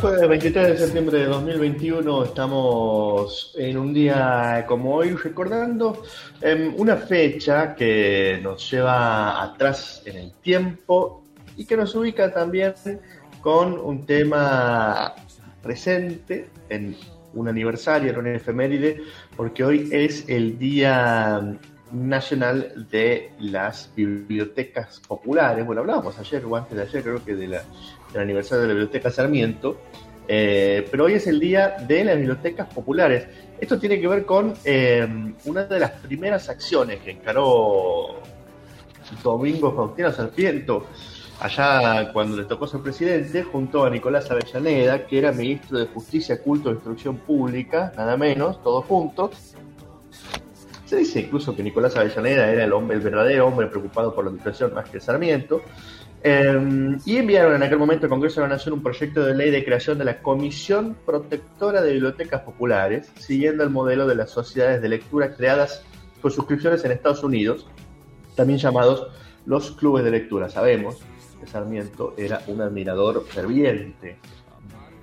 Jueves 23 de septiembre de 2021 estamos en un día como hoy recordando em, una fecha que nos lleva atrás en el tiempo y que nos ubica también con un tema presente en un aniversario, en una efeméride, porque hoy es el Día Nacional de las Bibliotecas Populares. Bueno, hablábamos ayer o antes de ayer, creo que de la, del aniversario de la Biblioteca Sarmiento, eh, pero hoy es el Día de las Bibliotecas Populares. Esto tiene que ver con eh, una de las primeras acciones que encaró Domingo Faustino Sarmiento allá cuando le tocó ser presidente, junto a Nicolás Avellaneda, que era ministro de Justicia, Culto e Instrucción Pública, nada menos, todos juntos. Se dice incluso que Nicolás Avellaneda era el hombre, el verdadero hombre preocupado por la educación más que Sarmiento. Em, y enviaron en aquel momento al Congreso de la Nación un proyecto de ley de creación de la Comisión Protectora de Bibliotecas Populares, siguiendo el modelo de las sociedades de lectura creadas por suscripciones en Estados Unidos, también llamados los clubes de lectura. Sabemos que Sarmiento era un admirador ferviente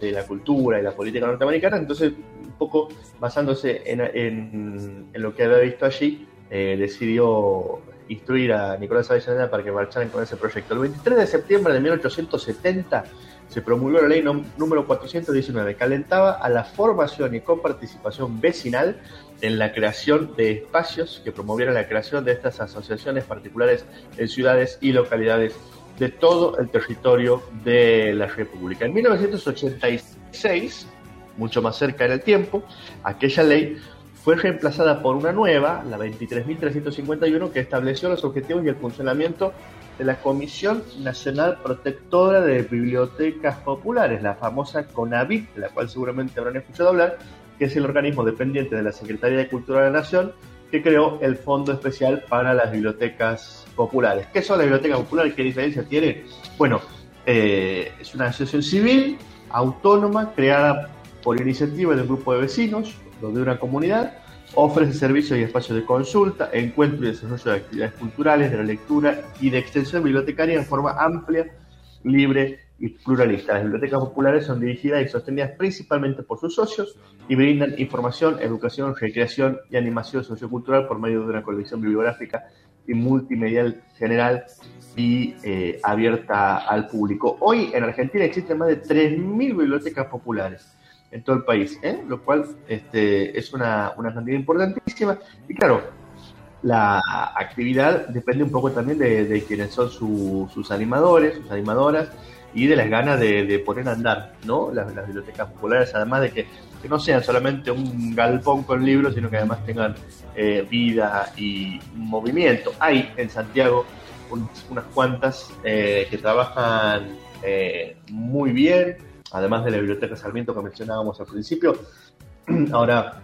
de la cultura y la política norteamericana, entonces un poco basándose en, lo que había visto allí, eh, decidió instruir a Nicolás Avellaneda para que marcharan con ese proyecto. El 23 de septiembre de 1870 se promulgó la ley número 419, que alentaba a la formación y coparticipación vecinal en la creación de espacios que promovieran la creación de estas asociaciones particulares en ciudades y localidades de todo el territorio de la República. En 1986, mucho más cerca en el tiempo, aquella ley fue reemplazada por una nueva, la 23.351, que estableció los objetivos y el funcionamiento de la Comisión Nacional Protectora de Bibliotecas Populares, la famosa CONAVIT, de la cual seguramente habrán escuchado hablar, que es el organismo dependiente de la Secretaría de Cultura de la Nación, que creó el Fondo Especial para las Bibliotecas Populares. ¿Qué son las bibliotecas populares? ¿Qué diferencia tiene? Bueno, eh, es una asociación civil autónoma creada por iniciativa de un grupo de vecinos, de una comunidad, ofrece servicios y espacios de consulta, encuentro y desarrollo de actividades culturales, de la lectura y de extensión bibliotecaria en forma amplia, libre y pluralista. Las bibliotecas populares son dirigidas y sostenidas principalmente por sus socios y brindan información, educación, recreación y animación sociocultural por medio de una colección bibliográfica y multimedial general y eh, abierta al público. Hoy en Argentina existen más de 3.000 bibliotecas populares en todo el país, ¿eh? lo cual este, es una, una cantidad importantísima. Y claro, la actividad depende un poco también de, de quiénes son sus animadores, sus animadoras y de las ganas de, poner a andar ¿no? Las, bibliotecas populares, además de que, no sean solamente un galpón con libros, sino que además tengan eh, vida y movimiento. Hay en Santiago unas cuantas eh, que trabajan eh, muy bien, además de la biblioteca Sarmiento que mencionábamos al principio. Ahora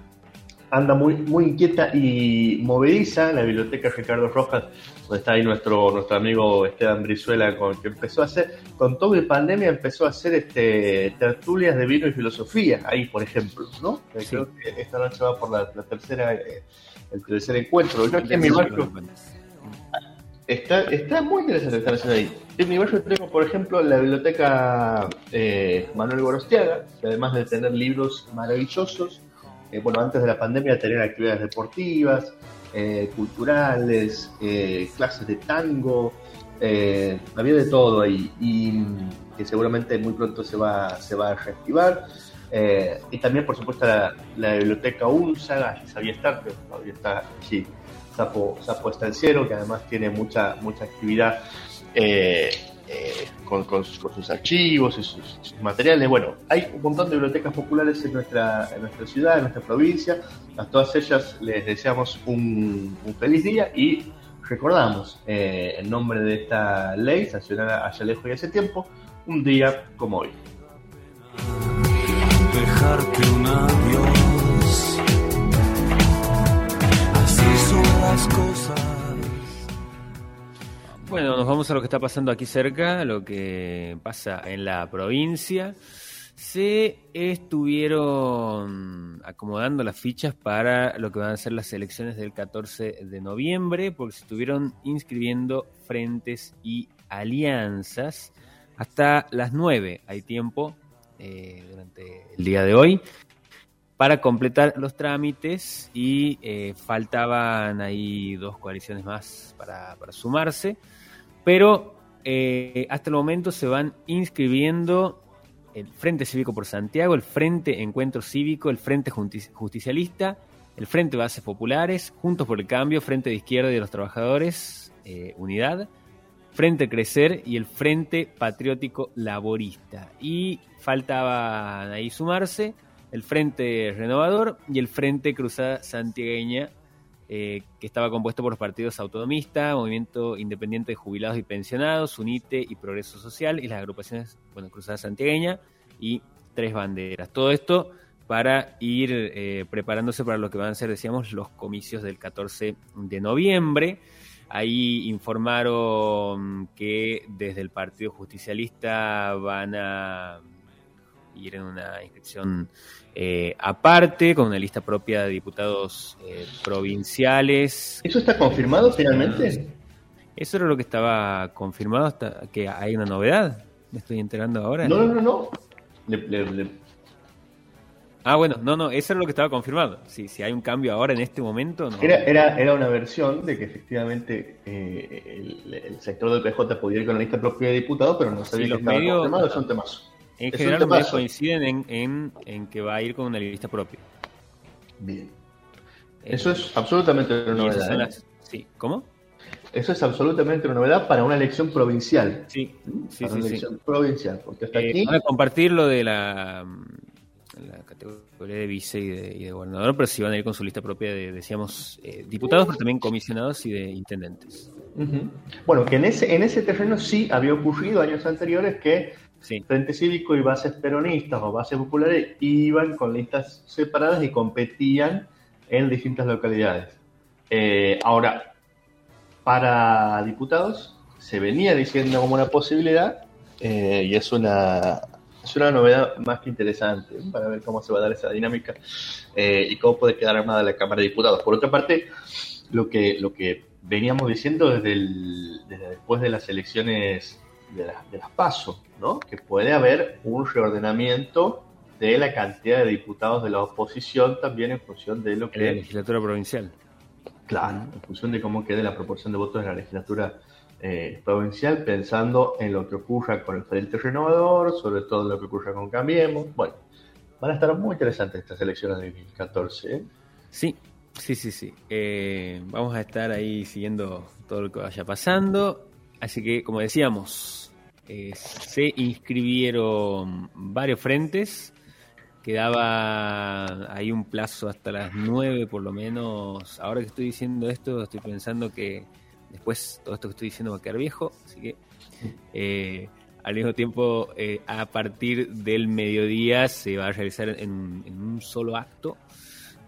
anda muy, muy inquieta y movediza la biblioteca Ricardo Rojas, donde está ahí nuestro, nuestro amigo Esteban Brizuela, con, que empezó a hacer, con todo el pandemia, empezó a hacer este tertulias de vino y filosofía, ahí por ejemplo, ¿no? Creo que esta noche va por la, tercera, eh, el tercer encuentro. Yo aquí en mi barrio, está, está muy interesante estar haciendo ahí. En mi barrio tengo, por ejemplo, la biblioteca eh, Manuel Gorostiaga, que además de tener libros maravillosos, eh, bueno, antes de la pandemia tener actividades deportivas, eh, culturales, clases de tango, había de todo ahí y que seguramente muy pronto se va, se va a reactivar. y también, por supuesto, la, biblioteca UNSA, que sabía estar, pero todavía está allí, Sapo, Sapo Estanciero, que además tiene mucha, mucha actividad eh, con, sus, archivos y sus, materiales. Bueno, hay un montón de bibliotecas populares en nuestra, en nuestra ciudad, en nuestra provincia. A todas ellas les deseamos un, feliz día y recordamos, eh, en nombre de esta ley sancionada allá lejos y hace tiempo, un día como hoy. Dejarte un adiós. Bueno, nos vamos a lo que está pasando aquí cerca, lo que pasa en la provincia. Se estuvieron acomodando las fichas para lo que van a ser las elecciones del 14 de noviembre, porque se estuvieron inscribiendo frentes y alianzas. Hasta las 9 hay tiempo eh, durante el día de hoy para completar los trámites y eh, faltaban ahí dos coaliciones más para, sumarse, pero eh, hasta el momento se van inscribiendo el Frente Cívico por Santiago, el Frente Encuentro Cívico, el Frente Justicialista, el Frente Bases Populares, Juntos por el Cambio, Frente de Izquierda y de los Trabajadores, eh, Unidad, Frente Crecer y el Frente Patriótico Laborista. Y faltaban ahí sumarse el Frente Renovador y el Frente Cruzada Santiagueña, eh, que estaba compuesto por los partidos Autonomista, Movimiento Independiente de Jubilados y Pensionados, UNITE y Progreso Social, y las agrupaciones, bueno, Cruzada Santiagueña y Tres Banderas. Todo esto para ir eh, preparándose para lo que van a ser, decíamos, los comicios del 14 de noviembre. Ahí informaron que desde el Partido Justicialista van a ir en una inscripción eh, aparte, con una lista propia de diputados eh, provinciales. ¿Eso está confirmado finalmente? Eso era lo que estaba confirmado hasta que hay una novedad. Me estoy enterando ahora. No, no, no, no. Ah, bueno, no, no, eso era lo que estaba confirmado. Si, si hay un cambio ahora en este momento, no. Era, era, era una versión de que efectivamente eh, el, sector del PJ podía ir con la lista propia de diputados, pero no sabía que estaba confirmado, es un temazo. En general coinciden en, que va a ir con una lista propia. Bien. Eh, Eso es absolutamente una novedad. ¿eh? Sí, ¿cómo? Eso es absolutamente una novedad para una elección provincial. Sí, sí, para una elección provincial. Porque hasta eh, aquí... Van a compartir lo de la, categoría de vice y de, gobernador, pero sí van a ir con su lista propia de, decíamos, diputados, pero también comisionados y de intendentes. Bueno, que en ese, en ese terreno sí había ocurrido años anteriores que Frente Cívico y bases peronistas o bases populares iban con listas separadas y competían en distintas localidades. Eh, ahora, para diputados se venía diciendo como una posibilidad eh, y es una, es una novedad más que interesante para ver cómo se va a dar esa dinámica eh, y cómo puede quedar armada la Cámara de Diputados. Por otra parte, lo que, lo que veníamos diciendo desde, desde después de las elecciones de, de las PASO, ¿no? que puede haber un reordenamiento de la cantidad de diputados de la oposición también en función de lo que... La legislatura provincial. Claro, en función de cómo quede la proporción de votos de la legislatura eh, provincial, pensando en lo que ocurra con el Frente Renovador, sobre todo en lo que ocurra con Cambiemos. Bueno, van a estar muy interesantes estas elecciones de 2014. ¿eh? Sí, sí, sí, sí. Eh, vamos a estar ahí siguiendo todo lo que vaya pasando. Así que, como decíamos, eh, se inscribieron varios frentes. Quedaba ahí un plazo hasta las 9 por lo menos. Ahora que estoy diciendo esto, estoy pensando que después todo esto que estoy diciendo va a quedar viejo. Así que eh, al mismo tiempo, eh, a partir del mediodía se va a realizar en, en un solo acto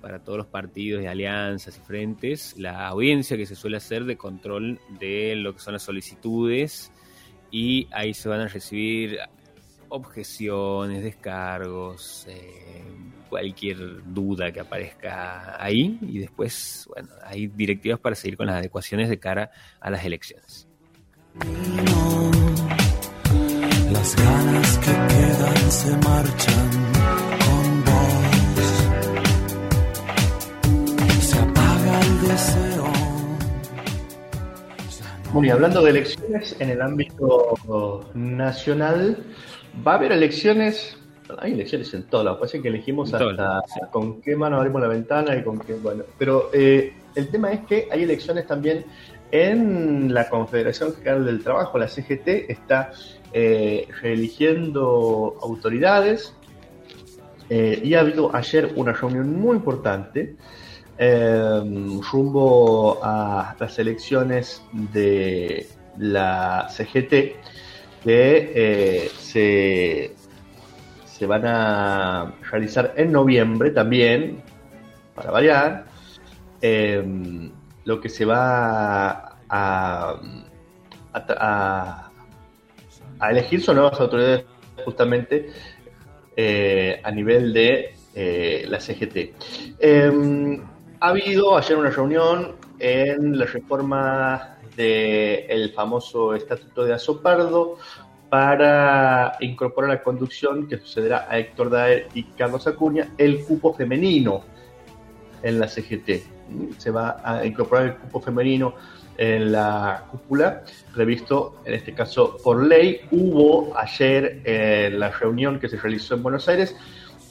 para todos los partidos y alianzas y frentes la audiencia que se suele hacer de control de lo que son las solicitudes y ahí se van a recibir objeciones, descargos, eh, cualquier duda que aparezca ahí y después, bueno, hay directivas para seguir con las adecuaciones de cara a las elecciones. Las ganas que quedan se marchan apaga el deseo. Bueno, y hablando de elecciones en el ámbito nacional, va a haber elecciones, hay elecciones en todos lados, parece que elegimos hasta con qué mano abrimos la ventana y con qué, bueno, pero eh, el tema es que hay elecciones también en la Confederación General del Trabajo, la CGT está eh, reeligiendo autoridades eh, y ha habido ayer una reunión muy importante Em, rumbo a las elecciones de la CGT que eh, se, se van a realizar en noviembre también, para variar. Em, lo que se va a, a, elegir son nuevas autoridades justamente eh, a nivel de eh, la CGT. Ha habido ayer una reunión en la reforma del famoso Estatuto de Azopardo, para incorporar a la conducción que sucederá a Héctor Daer y Carlos Acuña el cupo femenino en la CGT. Se va a incorporar el cupo femenino en la cúpula, previsto en este caso por ley. Hubo ayer en la reunión que se realizó en Buenos Aires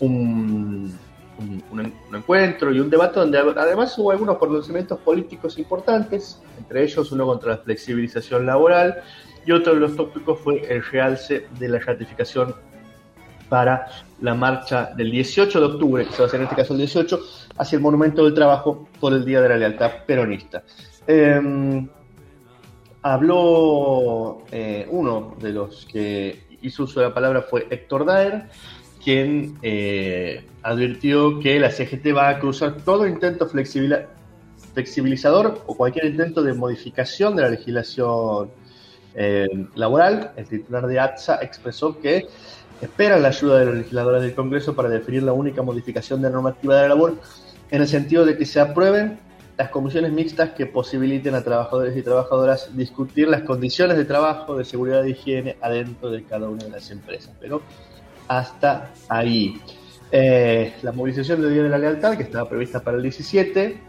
un, un, encuentro y un debate donde además hubo algunos conocimientos políticos importantes, entre ellos uno contra la flexibilización laboral y otro de los tópicos fue el realce de la ratificación para la marcha del 18 de octubre, que se va a hacer en este caso el 18, hacia el Monumento del Trabajo por el Día de la Lealtad Peronista. Em, habló eh, uno de los que hizo uso de la palabra fue Héctor Daer, quien eh, advirtió que la CGT va a cruzar todo intento flexibilizador o cualquier intento de modificación de la legislación eh, laboral. El titular de ATSA expresó que espera la ayuda de los legisladores del Congreso para definir la única modificación de la normativa de la labor en el sentido de que se aprueben las comisiones mixtas que posibiliten a trabajadores y trabajadoras discutir las condiciones de trabajo, de seguridad e higiene adentro de cada una de las empresas. Pero hasta ahí. Eh, la movilización del Día de la Lealtad, que estaba prevista para el 17,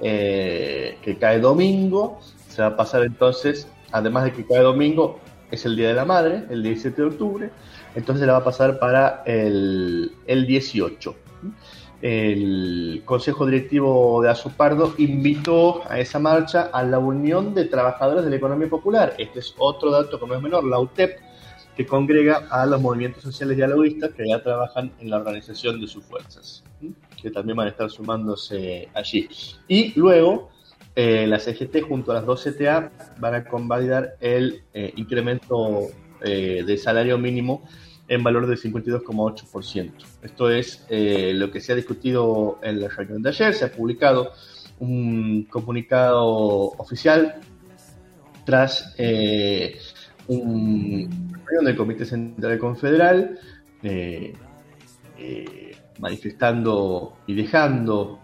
eh, que cae domingo, se va a pasar entonces, además de que cae domingo, es el Día de la Madre, el 17 de octubre, entonces la va a pasar para el, el 18 el Consejo Directivo de Azupardo invitó a esa marcha a la Unión de Trabajadores de la Economía Popular. Este es otro dato que no es menor, la UTEP, que congrega a los movimientos sociales dialoguistas que ya trabajan en la organización de sus fuerzas, que también van a estar sumándose allí. Y luego, eh, la CGT junto a las dos CTA van a convalidar el eh, incremento eh, de salario mínimo en valor del 52,8%. Esto es eh, lo que se ha discutido en la reunión de ayer. Se ha publicado un comunicado oficial tras eh, un reunión del Comité Central Confederal eh, manifestando y dejando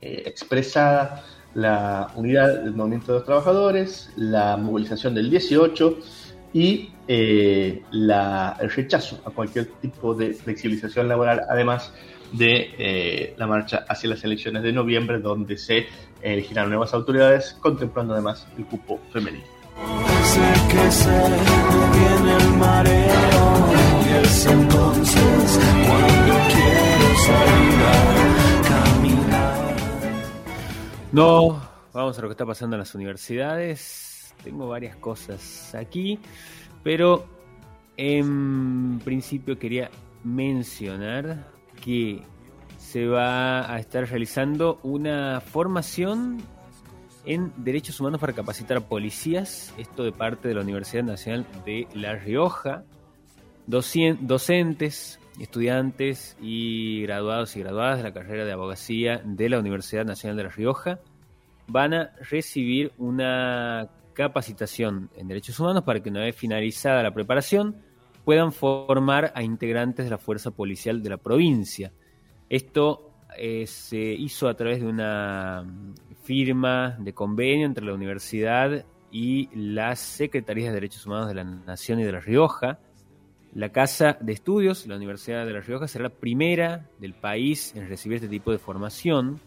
expresada la unidad del movimiento de los trabajadores, la movilización del 18 y eh, el rechazo a cualquier tipo de flexibilización laboral, además de eh, la marcha hacia las elecciones de noviembre, donde se elegirán nuevas autoridades, contemplando además el cupo femenino. No, vamos a lo que está pasando en las universidades. Tengo varias cosas aquí. Pero en principio quería mencionar que se va a estar realizando una formación en derechos humanos para capacitar a policías, esto de parte de la Universidad Nacional de La Rioja, docentes, estudiantes y graduados y graduadas de la carrera de abogacía de la Universidad Nacional de La Rioja van a recibir una capacitación en derechos humanos para que una vez finalizada la preparación puedan formar a integrantes de la fuerza policial de la provincia. Esto eh, se hizo a través de una firma de convenio entre la universidad y las Secretarías de Derechos Humanos de la Nación y de La Rioja. La Casa de Estudios, la Universidad de La Rioja, será la primera del país en recibir este tipo de formación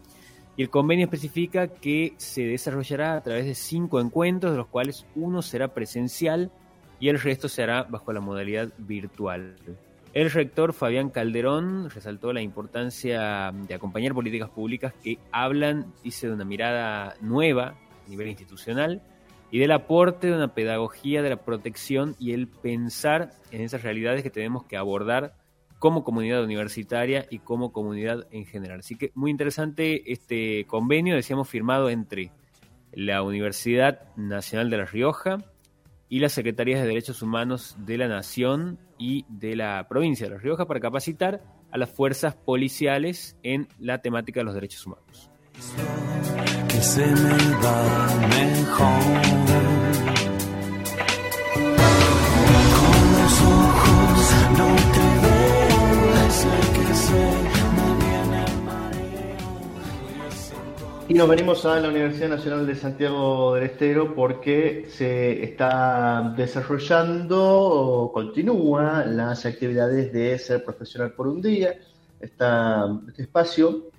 y el convenio especifica que se desarrollará a través de cinco encuentros, de los cuales uno será presencial y el resto se hará bajo la modalidad virtual. El rector Fabián Calderón resaltó la importancia de acompañar políticas públicas que hablan, dice, de una mirada nueva a nivel institucional y del aporte de una pedagogía de la protección y el pensar en esas realidades que tenemos que abordar como comunidad universitaria y como comunidad en general. Así que muy interesante este convenio, decíamos, firmado entre la Universidad Nacional de La Rioja y las Secretarías de Derechos Humanos de la Nación y de la provincia de La Rioja para capacitar a las fuerzas policiales en la temática de los derechos humanos. Y nos venimos a la Universidad Nacional de Santiago del Estero porque se está desarrollando o continúa las actividades de ser profesional por un día. Está este espacio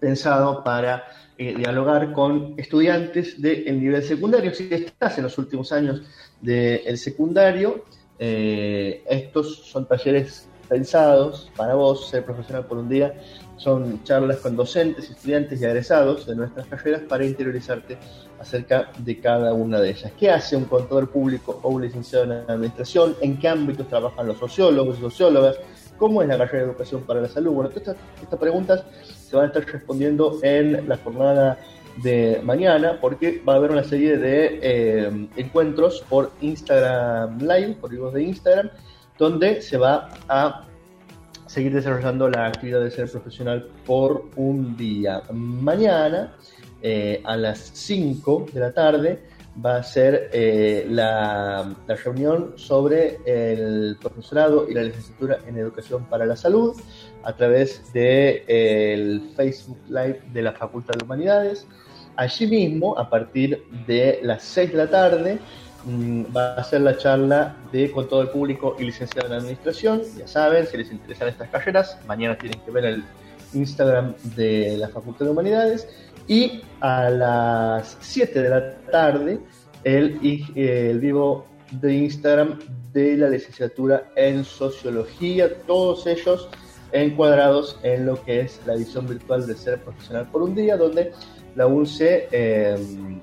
pensado para eh, dialogar con estudiantes del nivel secundario. Si estás en los últimos años del secundario, eh, estos son talleres pensados para vos, ser profesional por un día. Son charlas con docentes, estudiantes y egresados de nuestras carreras para interiorizarte acerca de cada una de ellas. ¿Qué hace un contador público o un licenciado en administración? ¿En qué ámbitos trabajan los sociólogos y sociólogas? ¿Cómo es la carrera de educación para la salud? Bueno, todas estas, preguntas se van a estar respondiendo en la jornada de mañana porque va a haber una serie de eh, encuentros por Instagram Live, por vivos de Instagram, donde se va a seguir desarrollando la actividad de ser profesional por un día. Mañana, eh, a las 5 de la tarde, va a ser eh, la, reunión sobre el profesorado y la licenciatura en educación para la salud a través del de, Facebook Live de la Facultad de Humanidades. Allí mismo, a partir de las 6 de la tarde, va a ser la charla de con todo el público y licenciado en administración. Ya saben, si les interesan estas carreras, mañana tienen que ver el Instagram de la Facultad de Humanidades y a las 7 de la tarde el, el vivo de Instagram de la licenciatura en sociología, todos ellos encuadrados en lo que es la edición virtual de Ser Profesional por un Día, donde la UNCE em,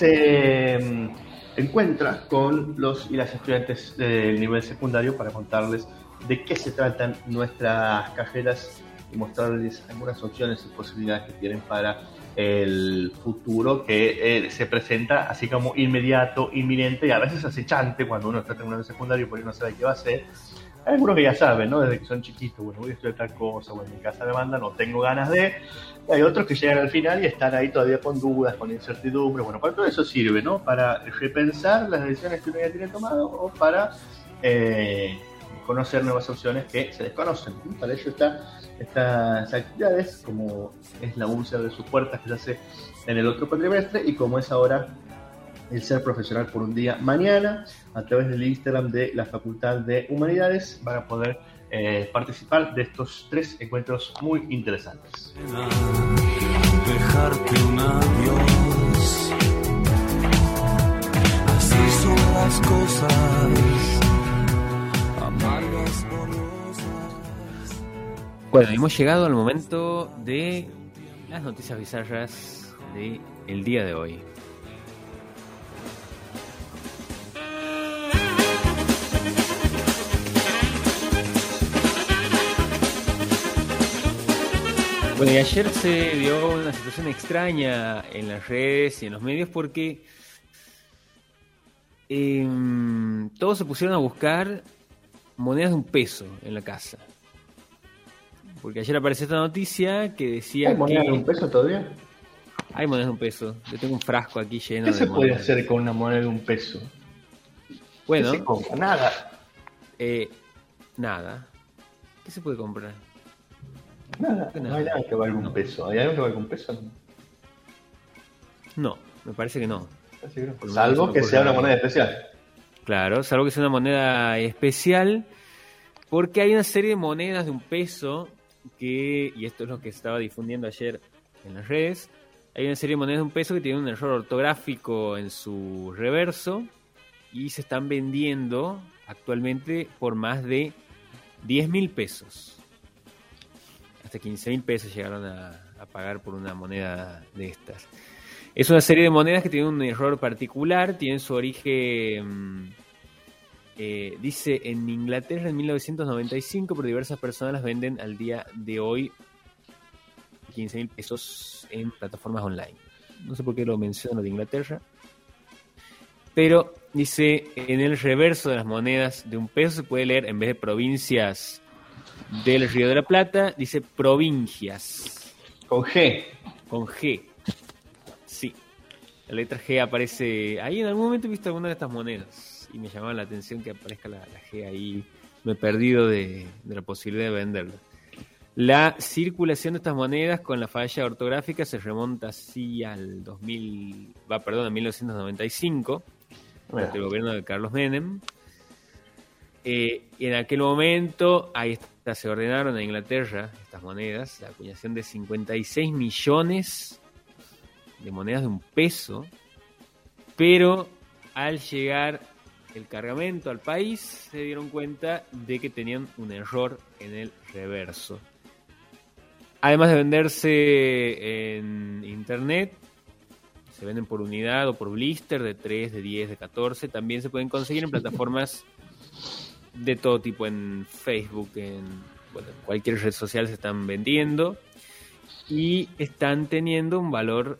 se em, encuentra con los y las estudiantes del nivel secundario para contarles de qué se tratan nuestras carreras y mostrarles algunas opciones y posibilidades que tienen para el futuro que eh, se presenta así como inmediato, inminente y a veces acechante cuando uno está terminando el secundario y no sabe qué va a hacer. Hay algunos que ya saben, ¿no? Desde que son chiquitos, bueno, voy a estudiar tal cosa, bueno, en mi casa me manda, no tengo ganas de. Hay otros que llegan al final y están ahí todavía con dudas, con incertidumbre. Bueno, para todo eso sirve, ¿no? Para repensar las decisiones que uno ya tiene tomado o para eh, conocer nuevas opciones que se desconocen. Para ello está estas actividades, como es la búsqueda de sus puertas que se hace en el otro cuatrimestre y como es ahora el ser profesional por un día mañana a través del Instagram de la Facultad de Humanidades para poder eh, participar de estos tres encuentros muy interesantes. Dejarte un adiós. Así son las cosas Bueno, hemos llegado al momento de las noticias bizarras del el día de hoy. Bueno, y ayer se dio una situación extraña en las redes y en los medios porque em, todos se pusieron a buscar monedas de un peso en la casa. Porque ayer apareció esta noticia que decía. ¿Hay monedas de un peso todavía? Hay monedas de un peso. Yo tengo un frasco aquí lleno ¿Qué se puede hacer con una moneda de un peso? Bueno. ¿Qué se compra? Nada. Eh, nada. ¿Qué se puede comprar? Nada. No hay nada que valga un peso. ¿Hay algo que valga un peso? No, me parece que no. Salvo que sea una moneda especial. Claro, salvo que sea una moneda especial. Porque hay una serie de monedas de un peso que, y esto es lo que estaba difundiendo ayer en las redes, hay una serie de monedas de un peso que tienen un error ortográfico en su reverso y se están vendiendo actualmente por más de 10 mil pesos. Hasta 15 mil pesos llegaron a, pagar por una moneda de estas. Es una serie de monedas que tienen un error particular, tienen su origen eh, dice en Inglaterra en 1995, pero diversas personas las venden al día de hoy 15 mil pesos en plataformas online. No sé por qué lo menciono de Inglaterra. Pero dice en el reverso de las monedas de un peso se puede leer en vez de provincias del Río de la Plata, dice provincias. Con G. Con G. Sí. La letra G aparece ahí. En algún momento he visto alguna de estas monedas y me llamaba la atención que aparezca la, G ahí. Me he perdido de, la posibilidad de venderlo. La circulación de estas monedas con la falla ortográfica se remonta así al 2000, va, perdón, a 1995, durante el gobierno de Carlos Menem. Eh, en aquel momento, ahí se ordenaron a Inglaterra estas monedas, la acuñación de 56 millones de monedas de un peso, pero al llegar el cargamento al país se dieron cuenta de que tenían un error en el reverso. Además de venderse en internet, se venden por unidad o por blister de 3, de 10, de 14. También se pueden conseguir en plataformas de todo tipo, en Facebook, en cualquier red social se están vendiendo y están teniendo un valor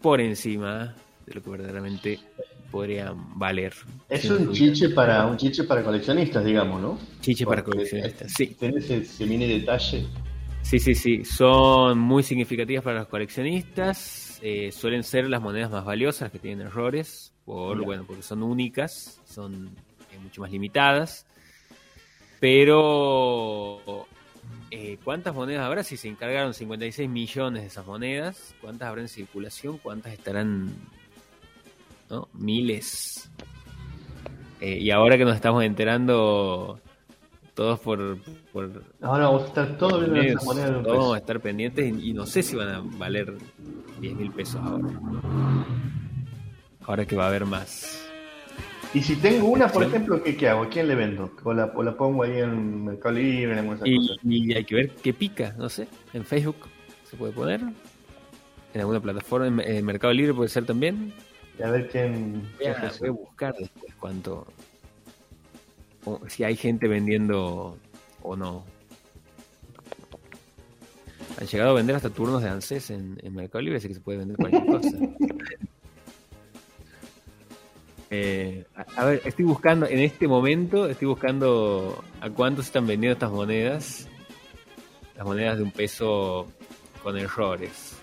por encima de lo que verdaderamente podrían valer. Es un chiche para un chiche para coleccionistas, digamos, ¿no? Chiche para coleccionistas, sí. Tiene ese mini detalle Sí, sí, sí. Son muy significativas para los coleccionistas. Eh, suelen ser las monedas más valiosas que tienen errores, por, bueno, porque son únicas, son mucho más limitadas. Pero, eh, ¿cuántas monedas habrá? Si se encargaron 56 millones de esas monedas, ¿cuántas habrá en circulación? ¿Cuántas estarán? ¿no? Miles. y ahora que nos estamos enterando todos por, Ahora vamos a estar todos viendo nuestras monedas Todos vamos a estar pendientes y, no sé si van a valer 10 mil pesos ahora. Ahora que va a haber más. Y si tengo una, por ejemplo, ¿qué, qué hago? ¿A quién le vendo? ¿O la, o la pongo ahí en Mercado Libre? En y, y hay que ver qué pica, no sé. En Facebook se puede poner. En alguna plataforma, en, Mercado Libre puede ser también. Y a ver quién. Voy a, voy a buscar después cuánto, si hay gente vendiendo o no. Han llegado a vender hasta turnos de ANSES en, Mercado Libre, así que se puede vender cualquier cosa. Eh, a, ver, estoy buscando, en este momento, estoy buscando a cuánto se están vendiendo estas monedas. Las monedas de un peso con errores.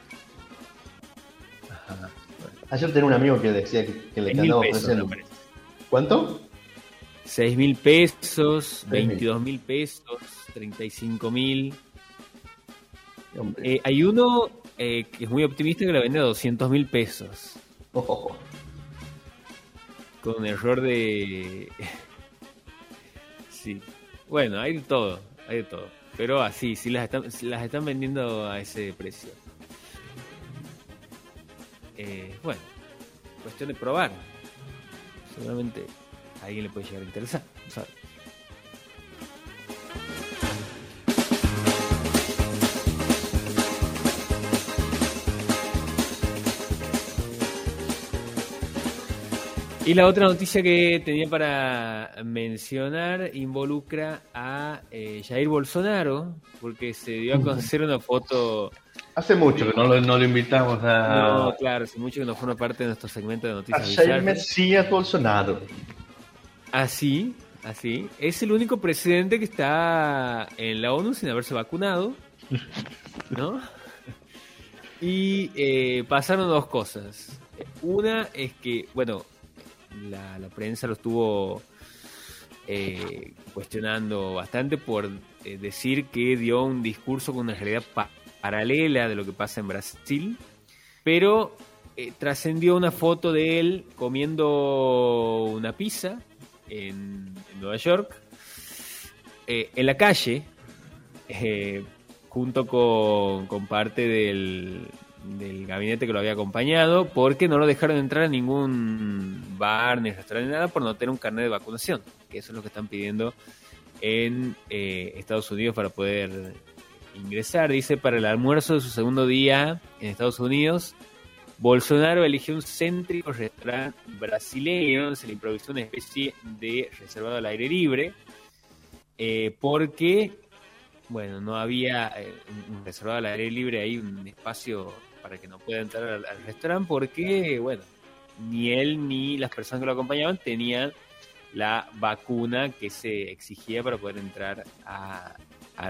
Ayer tenía un amigo que decía que, le quedaba ofreciendo. ¿Cuánto? 6 mil pesos, 22 mil pesos, 35 mil. Eh, hay uno eh, que es muy optimista que lo vende a 200 mil pesos. Con error de... sí. Bueno, hay de todo, hay de todo. Pero así, sí las están, las están vendiendo a ese precio. Eh, bueno, cuestión de probar. Seguramente a alguien le puede llegar a interesar. Y la otra noticia que tenía para mencionar involucra a eh, Jair Bolsonaro, porque se dio a conocer una foto. Hace mucho que no lo, no lo invitamos a. No, claro, hace mucho que no forma parte de nuestro segmento de noticias. A Jair Mesías Bolsonaro. Así, así. Es el único presidente que está en la ONU sin haberse vacunado, ¿no? Y eh, pasaron dos cosas. Una es que, bueno, la, prensa lo estuvo eh, cuestionando bastante por eh, decir que dio un discurso con una realidad paralela de lo que pasa en Brasil, pero trascendió una foto de él comiendo una pizza en, Nueva York, eh, en la calle, eh, junto con, parte del, gabinete que lo había acompañado, porque no lo dejaron entrar a ningún bar ni restaurante ni nada por no tener un carnet de vacunación, que eso es lo que están pidiendo en eh, Estados Unidos para poder ingresar. Dice, para el almuerzo de su segundo día en Estados Unidos, Bolsonaro eligió un céntrico restaurante brasileño, se le improvisó una especie de reservado al aire libre, eh, porque, bueno, no había eh, un reservado al aire libre ahí, un espacio para que no pueda entrar al, restaurante, porque, bueno, ni él ni las personas que lo acompañaban tenían la vacuna que se exigía para poder entrar a,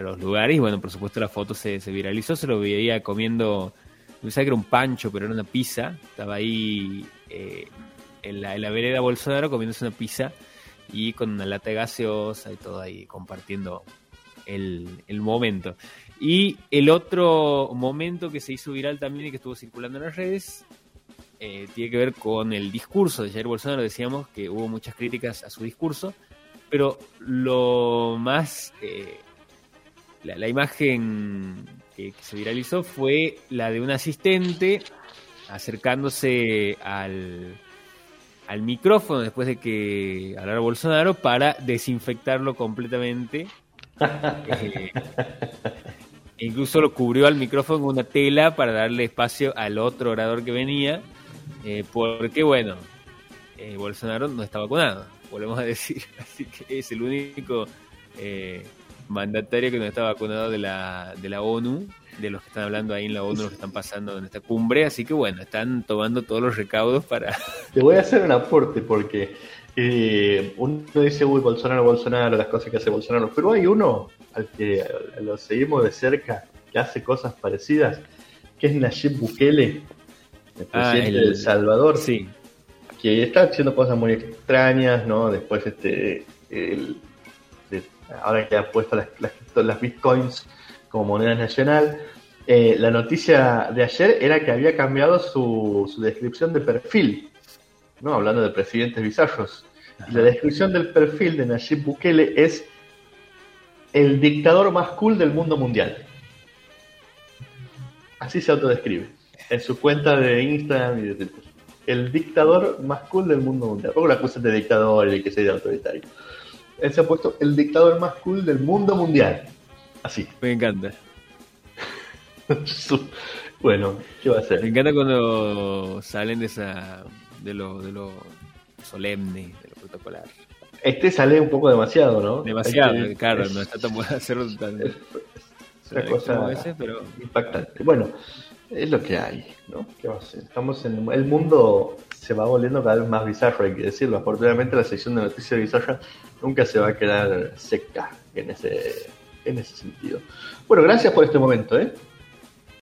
los lugares. Y bueno, por supuesto la foto se, se viralizó, se lo veía comiendo pensaba que era un pancho, pero era una pizza. Estaba ahí eh, en, la, en la vereda Bolsonaro comiéndose una pizza y con una lata de gaseosa y todo ahí compartiendo el, el momento. Y el otro momento que se hizo viral también y que estuvo circulando en las redes eh, tiene que ver con el discurso de Jair Bolsonaro. Decíamos que hubo muchas críticas a su discurso, pero lo más. Eh, la, imagen que, se viralizó fue la de un asistente acercándose al, al micrófono después de que hablara Bolsonaro para desinfectarlo completamente. Eh, incluso lo cubrió al micrófono con una tela para darle espacio al otro orador que venía, eh, porque bueno, eh, Bolsonaro no está vacunado, volvemos a decir, así que es el único eh, mandatario que no está vacunado de la, de la ONU, de los que están hablando ahí en la ONU, los que están pasando en esta cumbre, así que bueno, están tomando todos los recaudos para... Te voy a hacer un aporte porque uno dice, uy, Bolsonaro, Bolsonaro, las cosas que hace Bolsonaro, pero hay uno al que lo seguimos de cerca, que hace cosas parecidas, que es Nayib Bukele, el ah, presidente de El Salvador, sí. que está haciendo cosas muy extrañas, ¿no? Después, este, ahora que ha puesto las, las, bitcoins como moneda nacional, eh, la noticia de ayer era que había cambiado su, su descripción de perfil, ¿no? Hablando de presidentes bizarros. Y la descripción del perfil de Nayib Bukele es el dictador más cool del mundo mundial. Así se autodescribe. En su cuenta de Instagram y de Twitter. El dictador más cool del mundo mundial. Poco la acusan de dictador y de que sea autoritario. Él se ha puesto el dictador más cool del mundo mundial. Así. Me encanta. bueno, ¿qué va a hacer? Me encanta cuando salen de esa de lo, de lo solemne, de lo protocolar. Este sale un poco demasiado, ¿no? Demasiado, este claro, no está tan bueno hacerlo tan. Es una cosa veces, pero... impactante. Bueno, es lo que hay, ¿no? ¿Qué va a ser? Estamos en. El mundo se va volviendo cada vez más bizarro, hay que decirlo. Afortunadamente, la sección de noticias bizarras nunca se va a quedar seca en ese, en ese sentido. Bueno, gracias por este momento, ¿eh?